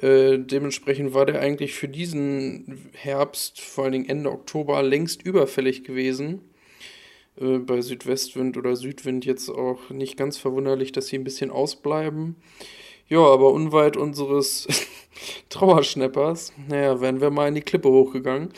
Äh, dementsprechend war der eigentlich für diesen Herbst, vor allen Dingen Ende Oktober, längst überfällig gewesen. Äh, bei Südwestwind oder Südwind jetzt auch nicht ganz verwunderlich, dass sie ein bisschen ausbleiben. Ja, aber unweit unseres Trauerschnappers, naja, wären wir mal in die Klippe hochgegangen.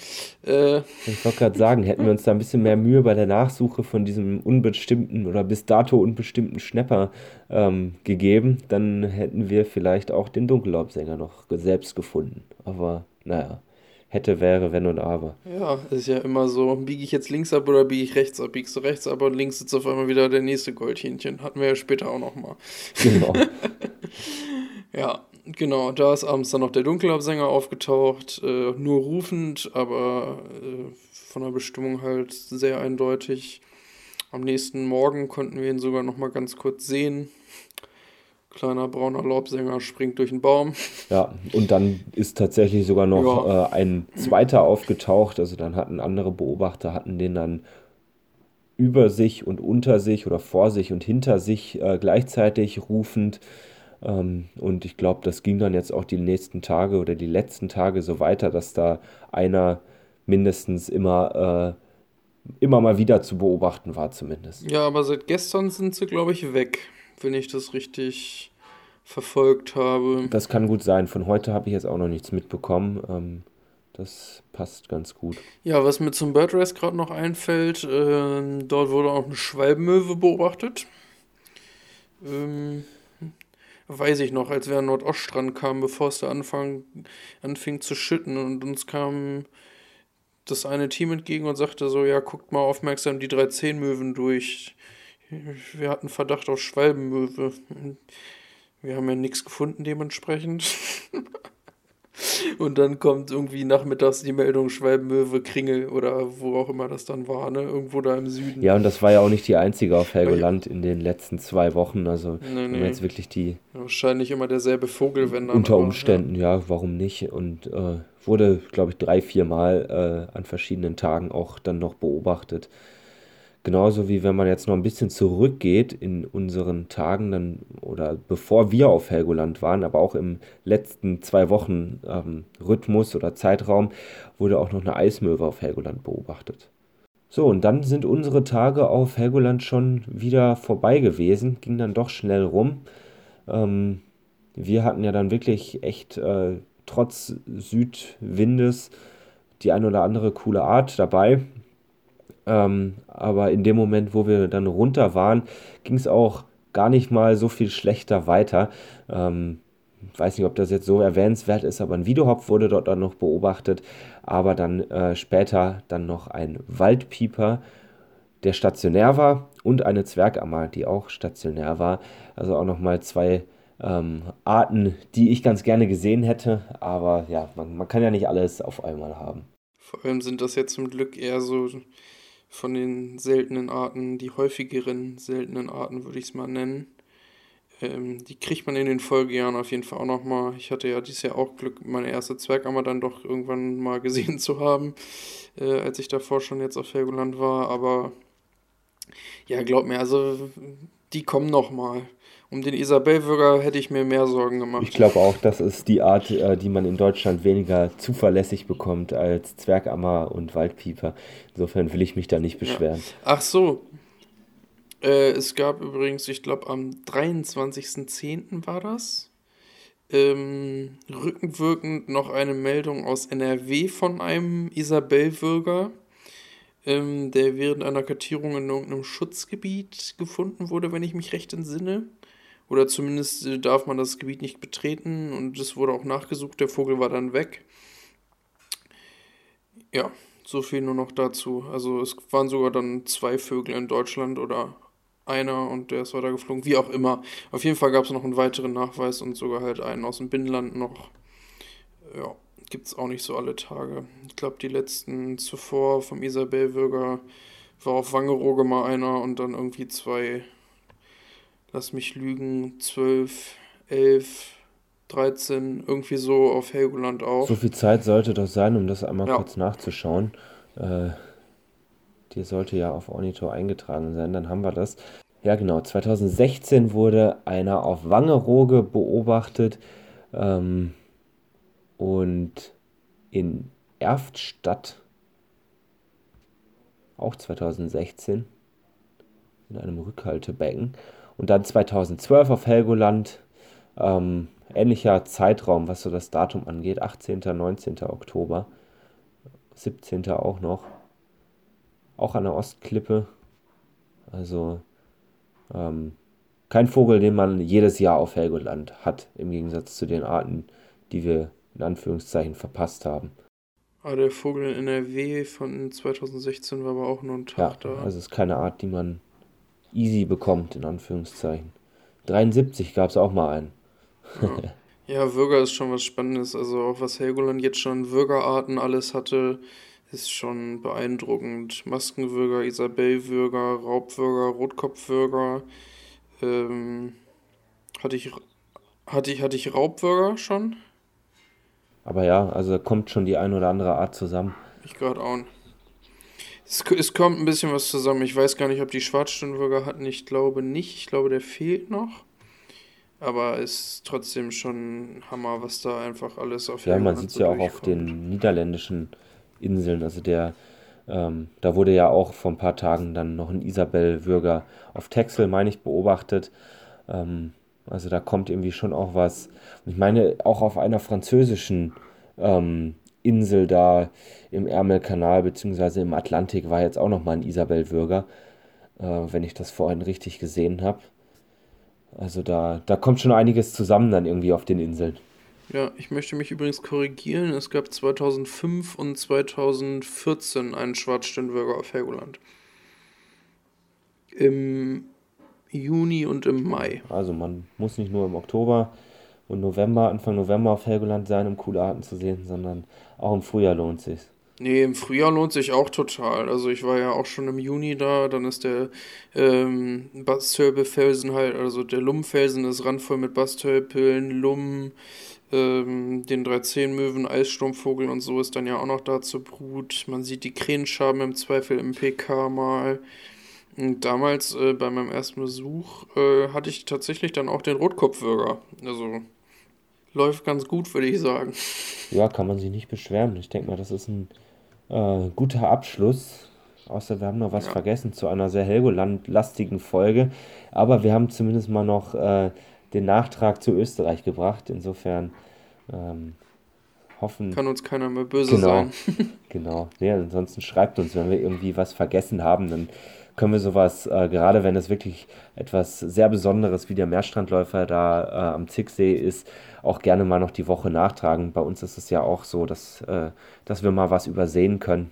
Äh, Ich wollte gerade sagen, hätten wir uns da ein bisschen mehr Mühe bei der Nachsuche von diesem unbestimmten oder bis dato unbestimmten Schnapper ähm, gegeben, dann hätten wir vielleicht auch den Dunkellaubsänger noch selbst gefunden. Aber naja, hätte, wäre, wenn und aber. ja, ist ja immer so, biege ich jetzt links ab oder biege ich rechts ab? Biegst du rechts ab und links sitzt auf einmal wieder der nächste Goldhähnchen. Hatten wir ja später auch noch mal. Genau. Ja, genau, da ist abends dann noch der Dunkelabsänger aufgetaucht, äh, nur rufend, aber äh, von der Bestimmung halt sehr eindeutig. Am nächsten Morgen konnten wir ihn sogar noch mal ganz kurz sehen. Kleiner brauner Laubsänger springt durch den Baum. Ja, und dann ist tatsächlich sogar noch Ja. äh, ein zweiter aufgetaucht. Also dann hatten andere Beobachter, hatten den dann über sich und unter sich oder vor sich und hinter sich äh, gleichzeitig rufend. Ähm, und ich glaube, das ging dann jetzt auch die nächsten Tage oder die letzten Tage so weiter, dass da einer mindestens immer, äh, immer mal wieder zu beobachten war, zumindest. Ja, aber seit gestern sind sie, glaube ich, weg, wenn ich das richtig verfolgt habe. Das kann gut sein. Von heute habe ich jetzt auch noch nichts mitbekommen. Ähm, das passt ganz gut. Ja, was mir zum Bird Race gerade noch einfällt, ähm, dort wurde auch eine Schwalbenmöwe beobachtet. Ähm, weiß ich noch, als wir an Nordoststrand kamen, bevor es da anfang, anfing zu schütten und uns kam das eine Team entgegen und sagte so, ja, guckt mal aufmerksam die drei Zehnmöwen durch. Wir hatten Verdacht auf Schwalbenmöwe. Wir haben ja nichts gefunden dementsprechend. Und dann kommt irgendwie nachmittags die Meldung Schwalbenmöwe, Kringel oder wo auch immer das dann war, ne? Irgendwo da im Süden. Ja, und das war ja auch nicht die einzige auf Helgoland in den letzten zwei Wochen. Also, Nee, nee. jetzt wirklich die Wahrscheinlich immer derselbe Vogel, wenn dann. unter aber, Umständen, ja, warum nicht? Und äh, wurde, glaube ich, drei, vier Mal äh, an verschiedenen Tagen auch dann noch beobachtet. Genauso wie wenn man jetzt noch ein bisschen zurückgeht in unseren Tagen, dann oder bevor wir auf Helgoland waren, aber auch im letzten zwei Wochen ähm, Rhythmus oder Zeitraum, wurde auch noch eine Eismöwe auf Helgoland beobachtet. So, und dann sind unsere Tage auf Helgoland schon wieder vorbei gewesen, ging dann doch schnell rum. Ähm, wir hatten ja dann wirklich echt äh, trotz Südwindes die ein oder andere coole Art dabei. Ähm, aber in dem Moment, wo wir dann runter waren, ging es auch gar nicht mal so viel schlechter weiter. Ähm, weiß nicht, ob das jetzt so erwähnenswert ist, aber ein Wiedehopf wurde dort dann noch beobachtet. Aber dann äh, später dann noch ein Waldpieper, der stationär war, und eine Zwergammer, die auch stationär war. Also auch nochmal zwei ähm, Arten, die ich ganz gerne gesehen hätte. Aber ja, man, man kann ja nicht alles auf einmal haben. Vor allem sind das jetzt zum Glück eher so von den seltenen Arten, die häufigeren seltenen Arten, würde ich es mal nennen. Ähm, die kriegt man in den Folgejahren auf jeden Fall auch nochmal. Ich hatte ja dieses Jahr auch Glück, meine erste Zwergammer dann doch irgendwann mal gesehen zu haben, äh, als ich davor schon jetzt auf Helgoland war. Aber ja, glaub mir, also die kommen nochmal. Um den Isabellwürger hätte ich mir mehr Sorgen gemacht. Ich glaube auch, das ist die Art, äh, die man in Deutschland weniger zuverlässig bekommt als Zwergammer und Waldpieper. Insofern will ich mich da nicht beschweren. Ach so. Äh, es gab übrigens, ich glaube, am 23.10. war das, ähm, rückenwirkend noch eine Meldung aus NRW von einem Isabellwürger, ähm, der während einer Kartierung in irgendeinem Schutzgebiet gefunden wurde, wenn ich mich recht entsinne. Oder zumindest äh, darf man das Gebiet nicht betreten und es wurde auch nachgesucht, der Vogel war dann weg. Ja, so viel nur noch dazu. Also es waren sogar dann zwei Vögel in Deutschland oder einer und der ist weiter geflogen, wie auch immer. Auf jeden Fall gab es noch einen weiteren Nachweis und sogar halt einen aus dem Binnenland noch. Ja, gibt es auch nicht so alle Tage. Ich glaube, die letzten zuvor vom Isabellwürger war auf Wangerooge mal einer und dann irgendwie zwei, lass mich lügen, zwölf, elf, 13, irgendwie so auf Helgoland auch. So viel Zeit sollte doch sein, um das einmal Ja. kurz nachzuschauen. Äh, die sollte ja auf Ornito eingetragen sein, dann haben wir das. Ja, genau. 2016 wurde einer auf Wangerooge beobachtet ähm, und in Erftstadt auch 2016 in einem Rückhaltebecken. Und dann 2012 auf Helgoland, ähm, ähnlicher Zeitraum, was so das Datum angeht, 18., 19. Oktober, 17. auch noch, auch an der Ostklippe. Also ähm, kein Vogel, den man jedes Jahr auf Helgoland hat, im Gegensatz zu den Arten, die wir in Anführungszeichen verpasst haben. Ah, der Vogel in NRW von 2016 war aber auch nur ein Ja, Tag da. also es ist keine Art, die man easy bekommt, in Anführungszeichen. 73 gab es auch mal einen. Ja, Würger ist schon was Spannendes. Also auch was Helgoland jetzt schon Würgerarten alles hatte, ist schon beeindruckend. Maskenwürger, Isabellwürger, Raubwürger, Rotkopfwürger. Ähm, hatte ich Hatte ich, hatte ich Raubburger schon? Aber ja, also kommt schon die ein oder andere Art zusammen. Ich gerade auch. Es, es kommt ein bisschen was zusammen. Ich weiß gar nicht, ob die Schwarzstirnburger hatten. Ich glaube nicht. Ich glaube, der fehlt noch. Aber es ist trotzdem schon Hammer, was da einfach alles auf Ja, man sieht es so ja auch auf den niederländischen Inseln. Also der, ähm, da wurde ja auch vor ein paar Tagen dann noch ein Isabel-Würger auf Texel, meine ich, beobachtet. Ähm, also da kommt irgendwie schon auch was. Und ich meine, auch auf einer französischen ähm, Insel da im Ärmelkanal beziehungsweise im Atlantik war jetzt auch noch mal ein Isabel-Würger, äh, wenn ich das vorhin richtig gesehen habe. Also da, da kommt schon einiges zusammen dann irgendwie auf den Inseln. Ja, ich möchte mich übrigens korrigieren. Es gab 2005 und 2014 einen Schwarzstirnwürger auf Helgoland. Im Juni und im Mai. Also man muss nicht nur im Oktober und November, Anfang November auf Helgoland sein, um coole Arten zu sehen, sondern auch im Frühjahr lohnt sich. Nee, im Frühjahr lohnt sich auch total. Also ich war ja auch schon im Juni da, dann ist der ähm, Bastölpe-Felsen halt, also der Lummfelsen ist randvoll mit Bastölpeln, Lummen, ähm, den 13-Möwen, Eissturmvogel und so ist dann ja auch noch da zur Brut. Man sieht die Krähenschaben im Zweifel im PK mal. Und damals äh, bei meinem ersten Besuch äh, hatte ich tatsächlich dann auch den Rotkopfwürger. Also läuft ganz gut, würde ich sagen. Ja, kann man sich nicht beschweren. Ich denke mal, das ist ein äh, guter Abschluss. Außer wir haben noch was ja. vergessen zu einer sehr Helgoland-lastigen Folge. Aber wir haben zumindest mal noch äh, den Nachtrag zu Österreich gebracht. Insofern ähm, hoffen. Kann uns keiner mehr böse genau, sein. genau. Nee, ansonsten schreibt uns, wenn wir irgendwie was vergessen haben, dann können wir sowas, äh, gerade wenn es wirklich etwas sehr Besonderes wie der Meerstrandläufer da äh, am Zicksee ist, auch gerne mal noch die Woche nachtragen. Bei uns ist es ja auch so, dass, äh, dass wir mal was übersehen können.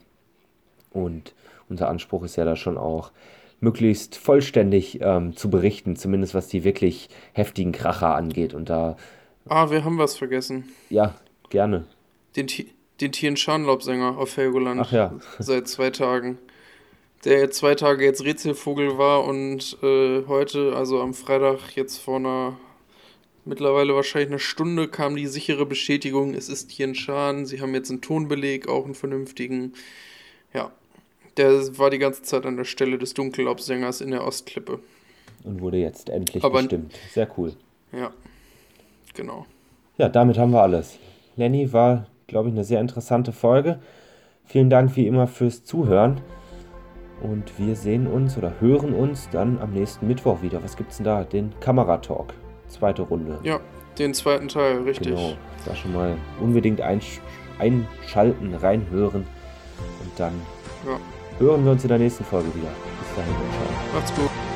Und unser Anspruch ist ja da schon auch, möglichst vollständig ähm, zu berichten, zumindest was die wirklich heftigen Kracher angeht. Und da. Ah, wir haben was vergessen. Ja, gerne. Den, den Tien Scharnlaubsänger auf Helgoland. Ach ja. Seit zwei Tagen. Der zwei Tage jetzt Rätselvogel war und äh, heute, also am Freitag, jetzt vor einer mittlerweile wahrscheinlich eine Stunde kam die sichere Bestätigung, es ist hier ein Schaden. Sie haben jetzt einen Tonbeleg, auch einen vernünftigen. Ja, der war die ganze Zeit an der Stelle des Dunkellaubsängers in der Ostklippe. Und wurde jetzt endlich Aber, bestimmt. Sehr cool. Ja, genau. Ja, damit haben wir alles. Lenny war, glaube ich, eine sehr interessante Folge. Vielen Dank wie immer fürs Zuhören. Und wir sehen uns oder hören uns dann am nächsten Mittwoch wieder. Was gibt's denn da? Den Kameratalk zweite Runde. Ja, den zweiten Teil, richtig. Genau, da schon mal unbedingt einsch einschalten, reinhören und dann ja. hören wir uns in der nächsten Folge wieder. Bis dahin, ciao. Macht's gut.